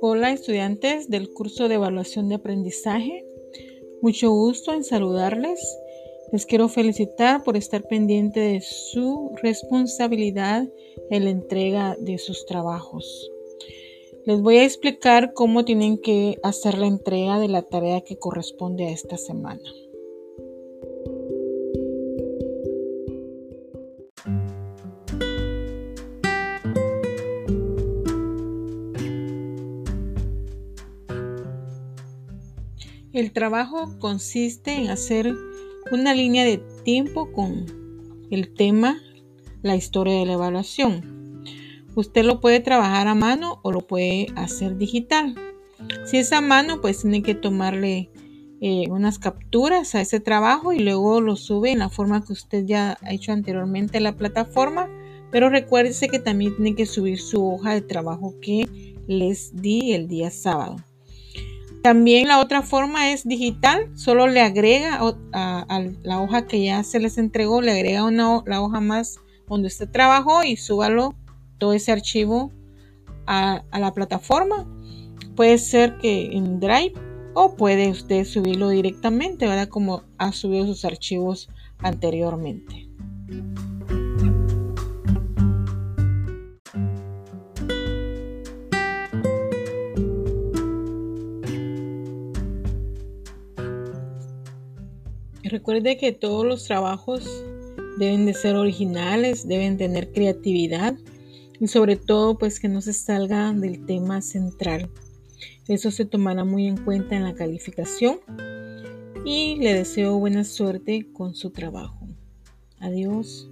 Hola estudiantes del curso de evaluación de aprendizaje. Mucho gusto en saludarles. Les quiero felicitar por estar pendiente de su responsabilidad en la entrega de sus trabajos. Les voy a explicar cómo tienen que hacer la entrega de la tarea que corresponde a esta semana. El trabajo consiste en hacer una línea de tiempo con el tema, la historia de la evaluación. Usted lo puede trabajar a mano o lo puede hacer digital. Si es a mano, pues tiene que tomarle eh, unas capturas a ese trabajo y luego lo sube en la forma que usted ya ha hecho anteriormente en la plataforma. Pero recuérdese que también tiene que subir su hoja de trabajo que les di el día sábado. También la otra forma es digital, solo le agrega a, la hoja que ya se les entregó, le agrega una la hoja más donde usted trabajó y súbalo todo ese archivo a, a la plataforma. Puede ser que en Drive o puede usted subirlo directamente, ¿verdad? Como ha subido sus archivos anteriormente. Recuerde que todos los trabajos deben de ser originales, deben tener creatividad y sobre todo pues que no se salga del tema central. Eso se tomará muy en cuenta en la calificación y le deseo buena suerte con su trabajo. Adiós.